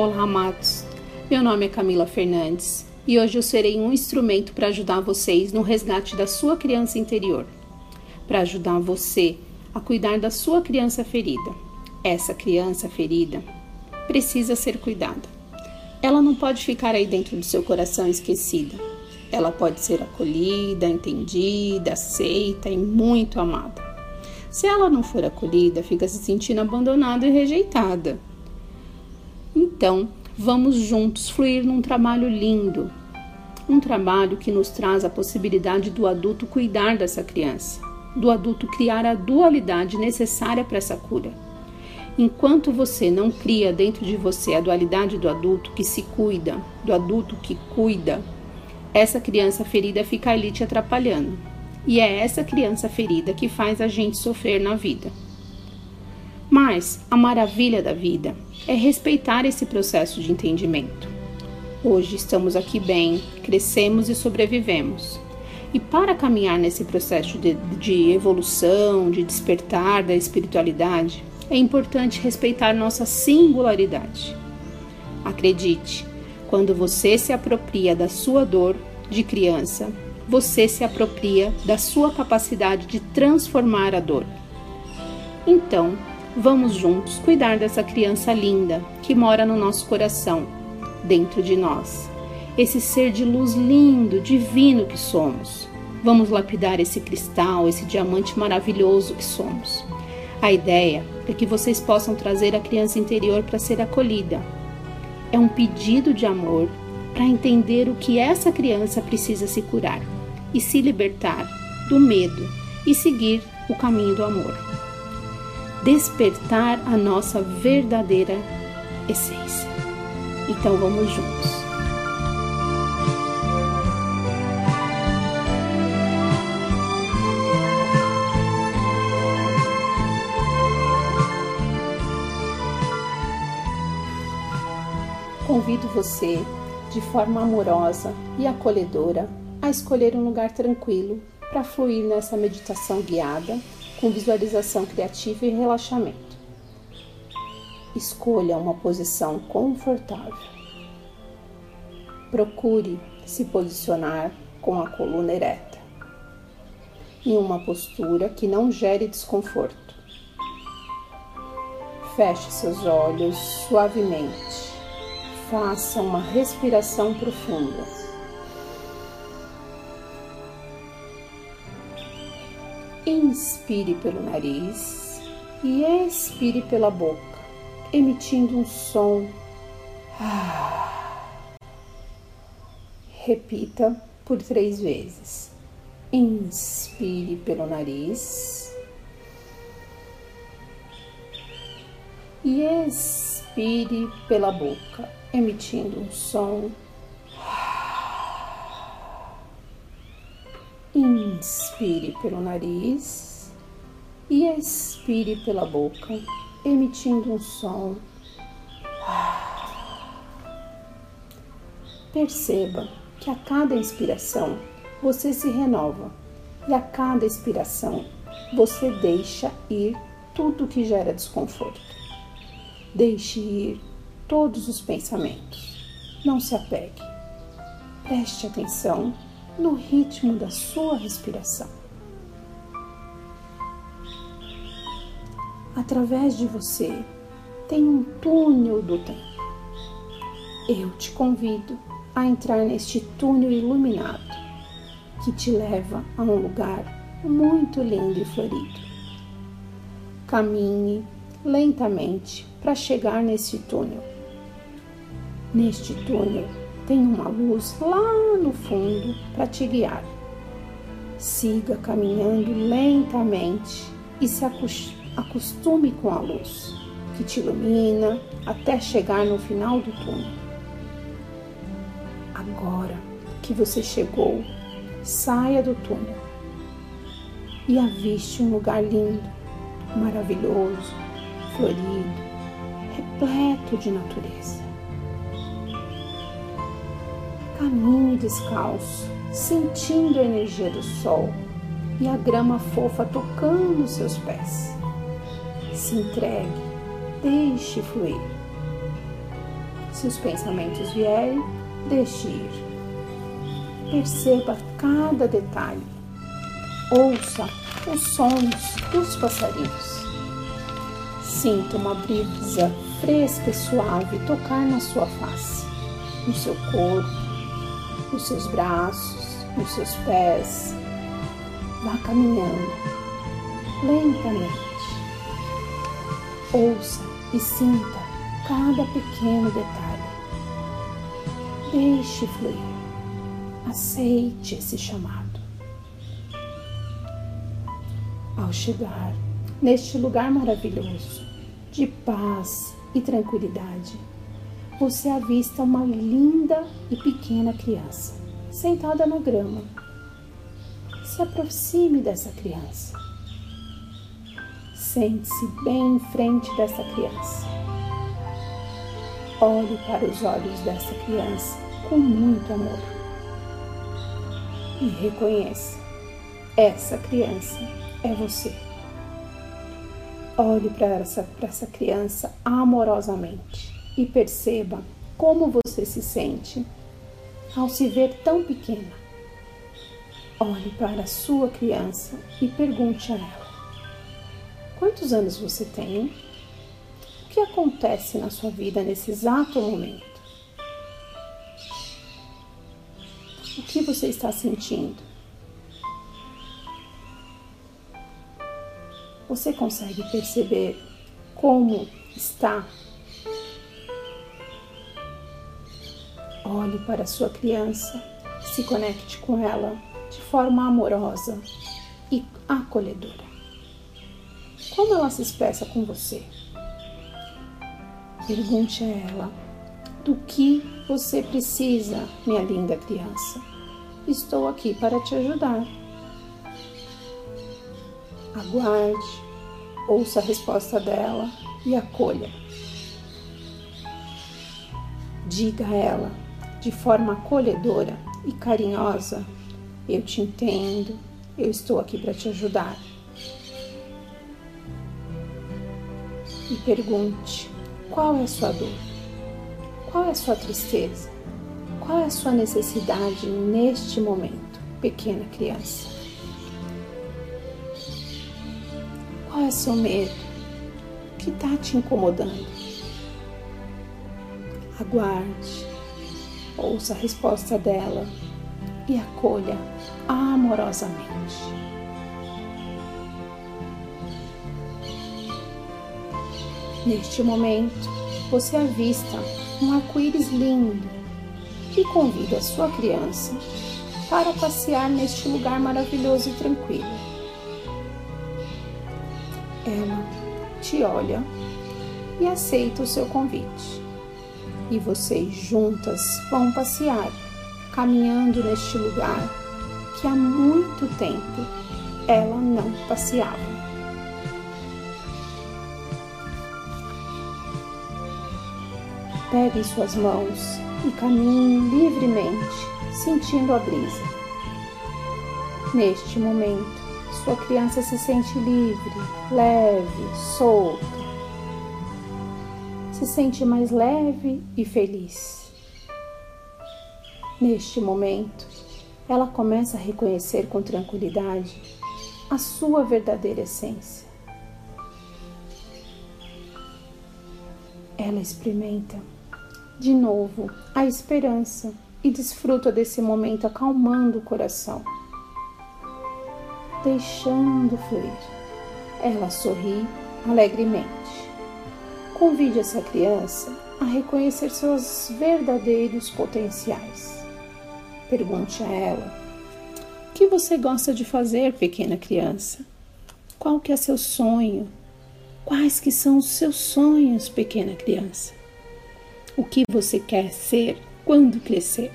Olá, amados. Meu nome é Camila Fernandes e hoje eu serei um instrumento para ajudar vocês no resgate da sua criança interior, para ajudar você a cuidar da sua criança ferida. Essa criança ferida precisa ser cuidada. Ela não pode ficar aí dentro do seu coração esquecida. Ela pode ser acolhida, entendida, aceita e muito amada. Se ela não for acolhida, fica se sentindo abandonada e rejeitada. Então, vamos juntos fluir num trabalho lindo, um trabalho que nos traz a possibilidade do adulto cuidar dessa criança, do adulto criar a dualidade necessária para essa cura. Enquanto você não cria dentro de você a dualidade do adulto que se cuida, do adulto que cuida, essa criança ferida fica ali te atrapalhando. E é essa criança ferida que faz a gente sofrer na vida. Mas a maravilha da vida é respeitar esse processo de entendimento. Hoje estamos aqui bem, crescemos e sobrevivemos. E para caminhar nesse processo de, de, evolução, de despertar da espiritualidade, é importante respeitar nossa singularidade. Acredite, quando você se apropria da sua dor de criança, você se apropria da sua capacidade de transformar a dor. Então, vamos juntos cuidar dessa criança linda que mora no nosso coração, dentro de nós. Esse ser de luz lindo, divino que somos. Vamos lapidar esse cristal, esse diamante maravilhoso que somos. A ideia é que vocês possam trazer a criança interior para ser acolhida. É um pedido de amor para entender o que essa criança precisa se curar e se libertar do medo e seguir o caminho do amor. Despertar a nossa verdadeira essência. Então vamos juntos. Convido você, de forma amorosa e acolhedora, a escolher um lugar tranquilo para fluir nessa meditação guiada com visualização criativa e relaxamento. Escolha uma posição confortável. Procure se posicionar com a coluna ereta, em uma postura que não gere desconforto. Feche seus olhos suavemente. Faça uma respiração profunda. Inspire pelo nariz e expire pela boca, emitindo um som. Repita por três vezes. Inspire pelo nariz e expire pela boca, emitindo um som. Inspire pelo nariz e expire pela boca, emitindo um som. Perceba que a cada inspiração você se renova e a cada expiração você deixa ir tudo que gera desconforto. Deixe ir todos os pensamentos. Não se apegue. Preste atenção no ritmo da sua respiração. Através de você tem um túnel do tempo. Eu te convido a entrar neste túnel iluminado que te leva a um lugar muito lindo e florido. Caminhe lentamente para chegar nesse túnel. Neste túnel tem uma luz lá no fundo para te guiar. Siga caminhando lentamente e se acostume com a luz que te ilumina até chegar no final do túnel. Agora que você chegou, saia do túnel e aviste um lugar lindo, maravilhoso, florido, repleto de natureza. Caminhe descalço, sentindo a energia do sol e a grama fofa tocando seus pés. Se entregue, deixe fluir. Se os pensamentos vierem, deixe ir. Perceba cada detalhe. Ouça os sons dos passarinhos. Sinta uma brisa fresca e suave tocar na sua face, no seu corpo, nos seus braços, nos seus pés. Vá caminhando lentamente. Ouça e sinta cada pequeno detalhe. Deixe fluir. Aceite esse chamado. Ao chegar neste lugar maravilhoso, de paz e tranquilidade, você avista uma linda e pequena criança sentada na grama. Se aproxime dessa criança. Sente-se bem em frente dessa criança. Olhe para os olhos dessa criança com muito amor e reconheça: essa criança é você. Olhe para essa, essa criança amorosamente e perceba como você se sente ao se ver tão pequena. Olhe para a sua criança e pergunte a ela: Quantos anos você tem? O que acontece na sua vida nesse exato momento? O que você está sentindo? Você consegue perceber como está? Olhe para sua criança, se conecte com ela de forma amorosa e acolhedora. Como ela se expressa com você? Pergunte a ela: Do que você precisa, minha linda criança? Estou aqui para te ajudar. Aguarde, ouça a resposta dela e acolha. Diga a ela de forma acolhedora e carinhosa: Eu te entendo, eu estou aqui para te ajudar. e pergunte: qual é a sua dor? Qual é a sua tristeza? Qual é a sua necessidade neste momento, pequena criança? Qual é o seu medo? O que está te incomodando? Aguarde, ouça a resposta dela e acolha amorosamente. Neste momento, você avista um arco-íris lindo que convida a sua criança para passear neste lugar maravilhoso e tranquilo. Ela te olha e aceita o seu convite. E vocês juntas vão passear, caminhando neste lugar que há muito tempo ela não passeava. Pegue suas mãos e caminhe livremente, sentindo a brisa. Neste momento, sua criança se sente livre, leve, solta. Se sente mais leve e feliz. Neste momento, ela começa a reconhecer com tranquilidade a sua verdadeira essência. Ela experimenta de novo a esperança e desfruta desse momento acalmando o coração. Deixando fluir, ela sorri alegremente. Convide essa criança a reconhecer seus verdadeiros potenciais. Pergunte a ela: O que você gosta de fazer, pequena criança? Qual que é seu sonho? Quais que são os seus sonhos, pequena criança? o que você quer ser quando crescer.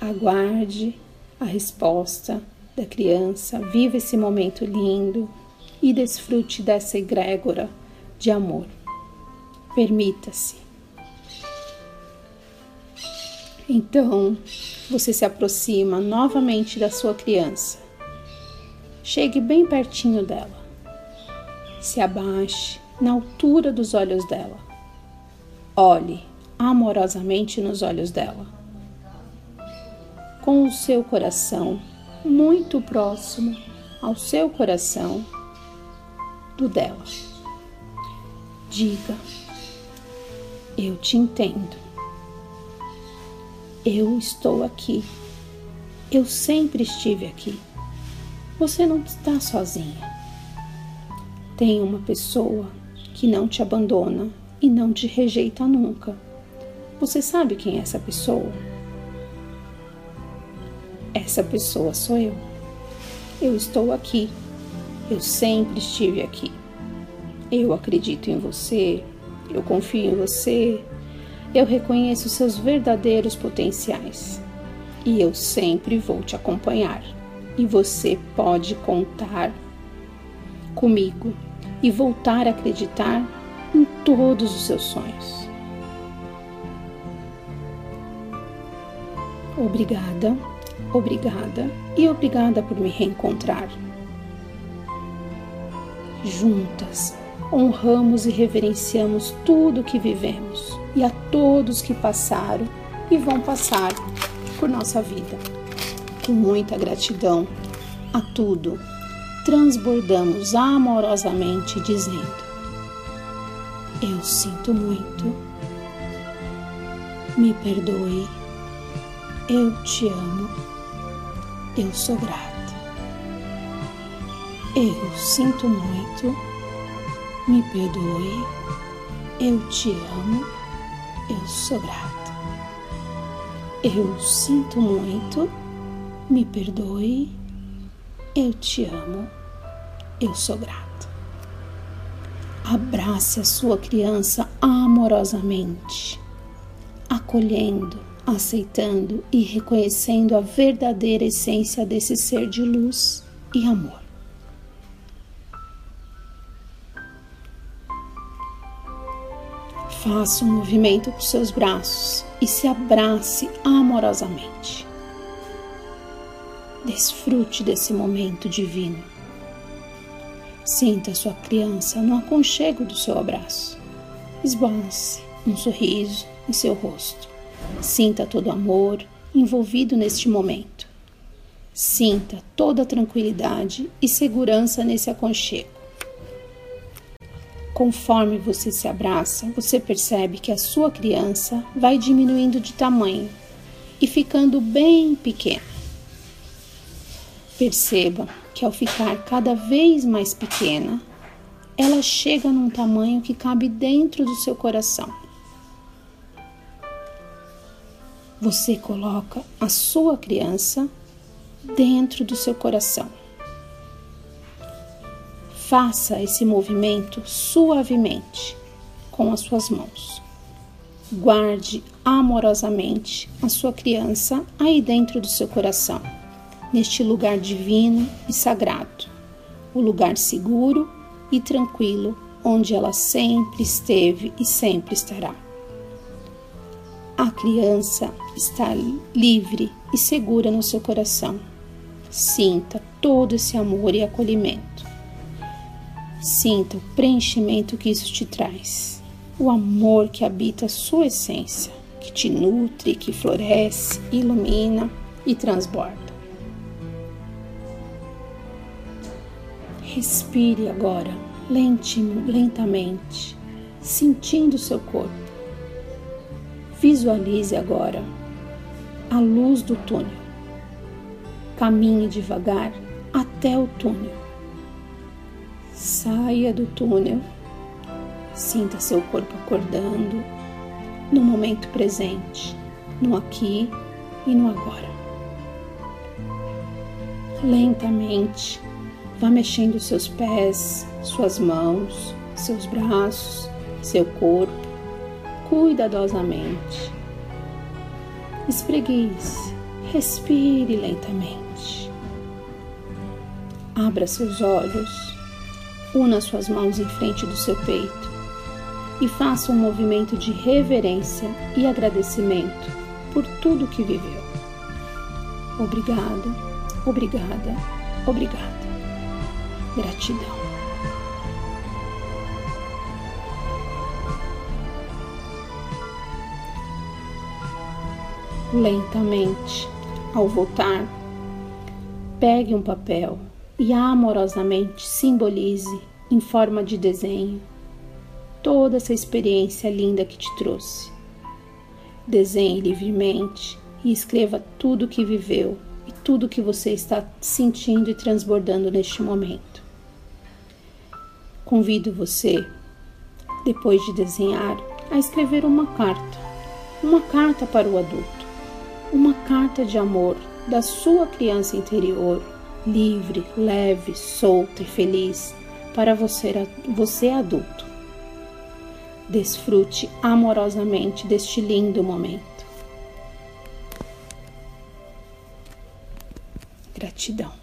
Aguarde a resposta da criança, viva esse momento lindo e desfrute dessa egrégora de amor. Permita-se. Então, você se aproxima novamente da sua criança. Chegue bem pertinho dela se abaixe na altura dos olhos dela. Olhe amorosamente nos olhos dela. Com o seu coração muito próximo ao seu coração do dela. Diga: Eu te entendo. Eu estou aqui. Eu sempre estive aqui. Você não está sozinha. Tem uma pessoa que não te abandona e não te rejeita nunca. Você sabe quem é essa pessoa? Essa pessoa sou eu. Eu estou aqui. Eu sempre estive aqui. Eu acredito em você. Eu confio em você. Eu reconheço seus verdadeiros potenciais. E eu sempre vou te acompanhar. E você pode contar comigo e voltar a acreditar em todos os seus sonhos. Obrigada, obrigada e obrigada por me reencontrar. Juntas, honramos e reverenciamos tudo que vivemos e a todos que passaram e vão passar por nossa vida. Com muita gratidão a tudo transbordamos amorosamente, dizendo: Eu sinto muito, me perdoe, eu te amo, eu sou grata. Eu sinto muito, me perdoe, eu te amo, eu sou grata. Eu sinto muito, me perdoe, eu te amo, eu sou grata. Abrace a sua criança amorosamente, acolhendo, aceitando e reconhecendo a verdadeira essência desse ser de luz e amor. Faça um movimento com seus braços e se abrace amorosamente. Desfrute desse momento divino. Sinta sua criança no aconchego do seu abraço. Esboce um sorriso em seu rosto. Sinta todo o amor envolvido neste momento. Sinta toda a tranquilidade e segurança nesse aconchego. Conforme você se abraça, você percebe que a sua criança vai diminuindo de tamanho e ficando bem pequena. Perceba que ao ficar cada vez mais pequena, ela chega num tamanho que cabe dentro do seu coração. Você coloca a sua criança dentro do seu coração. Faça esse movimento suavemente com as suas mãos. Guarde amorosamente a sua criança aí dentro do seu coração neste lugar divino e sagrado, o lugar seguro e tranquilo onde ela sempre esteve e sempre estará. A criança está livre e segura no seu coração. Sinta todo esse amor e acolhimento. Sinta o preenchimento que isso te traz, o amor que habita a sua essência, que te nutre, que floresce, ilumina e transborda. Respire agora, lentamente, sentindo seu corpo. Visualize agora a luz do túnel. Caminhe devagar até o túnel. Saia do túnel. Sinta seu corpo acordando no momento presente, no aqui e no agora. Lentamente, Vá mexendo seus pés, suas mãos, seus braços, seu corpo, cuidadosamente. Espreguice, respire lentamente. Abra seus olhos, Una suas mãos em frente do seu peito e faça um movimento de reverência e agradecimento por tudo que viveu. Obrigado, obrigada, obrigada. Gratidão. Lentamente, ao voltar, pegue um papel e amorosamente simbolize em forma de desenho toda essa experiência linda que te trouxe. Desenhe livremente e escreva tudo o que viveu e tudo o que você está sentindo e transbordando neste momento. Convido você, depois de desenhar, a escrever uma carta, uma carta para o adulto, uma carta de amor da sua criança interior, livre, leve, solta e feliz para você, você adulto. Desfrute amorosamente deste lindo momento. Gratidão.